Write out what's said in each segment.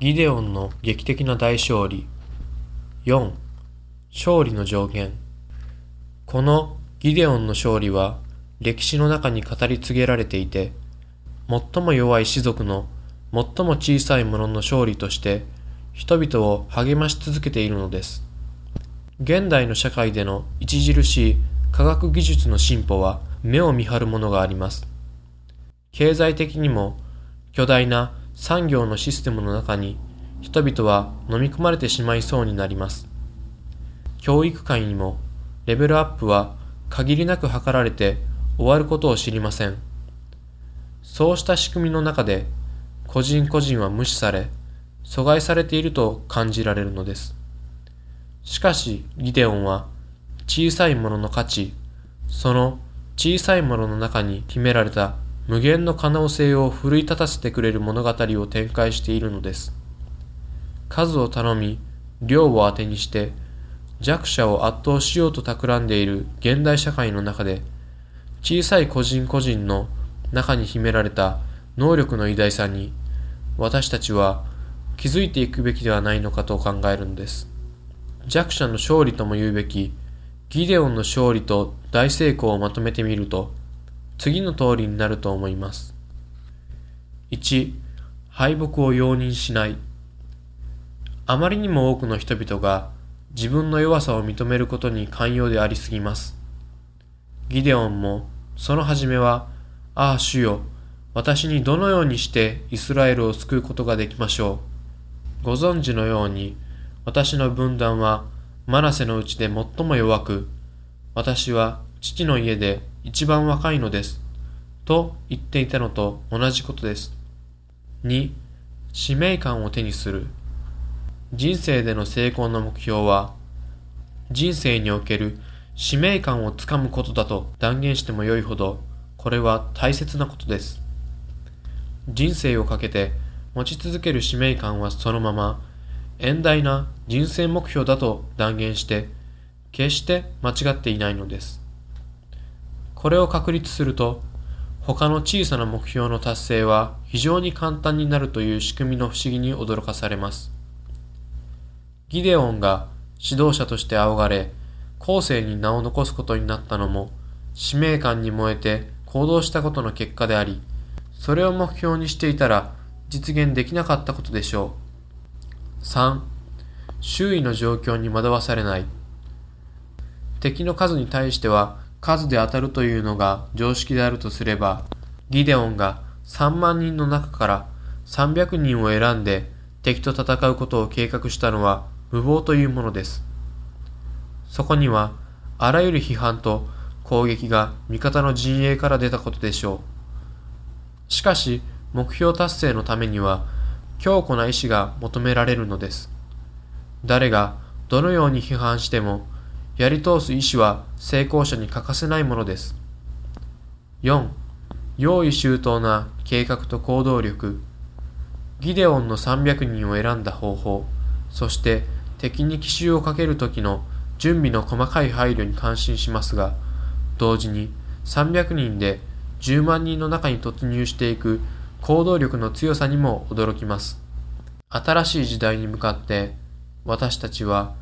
ギデオンの劇的な大勝利。4. 勝利の上限。このギデオンの勝利は歴史の中に語り継げられていて、最も弱い士族の最も小さい者の勝利として人々を励まし続けているのです。現代の社会での著しい科学技術の進歩は目を見張るものがあります。経済的にも巨大な産業のシステムの中に人々は飲み込まれてしまいそうになります。教育界にもレベルアップは限りなく図られて終わることを知りません。そうした仕組みの中で個人個人は無視され、阻害されていると感じられるのです。しかしギデオンは小さいものの価値、その小さいものの中に秘められた無限の可能性を奮い立たせてくれる物語を展開しているのです。数を頼み、量を当てにして、弱者を圧倒しようと企んでいる現代社会の中で、小さい個人個人の中に秘められた能力の偉大さに、私たちは気づいていくべきではないのかと考えるのです。弱者の勝利とも言うべき、ギデオンの勝利と大成功をまとめてみると、次の通りになると思います。1、敗北を容認しない。あまりにも多くの人々が自分の弱さを認めることに寛容でありすぎます。ギデオンもその初めは、ああ主よ、私にどのようにしてイスラエルを救うことができましょう？ご存知のように、私の分断はマナセのうちで最も弱く、私は父の家で一番若いのです。と言っていたのと同じことです。2. 使命感を手にする。人生での成功の目標は、人生における使命感をつかむことだと断言してもよいほど、これは大切なことです。人生をかけて持ち続ける使命感はそのまま、遠大な人生目標だと断言して、決して間違っていないのです。これを確立すると、他の小さな目標の達成は非常に簡単になるという仕組みの不思議に驚かされます。ギデオンが指導者として仰がれ、後世に名を残すことになったのも、使命感に燃えて行動したことの結果であり、それを目標にしていたら実現できなかったことでしょう。3. 周囲の状況に惑わされない。敵の数に対しては数で当たるというのが常識であるとすれば、ギデオンが3万人の中から300人を選んで敵と戦うことを計画したのは無謀というものです。そこにはあらゆる批判と攻撃が味方の陣営から出たことでしょう。しかし、目標達成のためには強固な意志が求められるのです。誰がどのように批判してもやり通す意志は成功者に欠かせないものです。4. 用意周到な計画と行動力。ギデオンの300人を選んだ方法、そして敵に奇襲をかける時の準備の細かい配慮に感心しますが、同時に300人で10万人の中に突入していく行動力の強さにも驚きます。新しい時代に向かって私たちは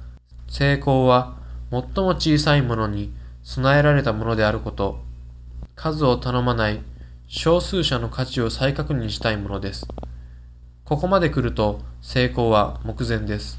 成功は最も小さいものに備えられたものであること、数を頼まない少数者の価値を再確認したいものです。ここまで来ると成功は目前です。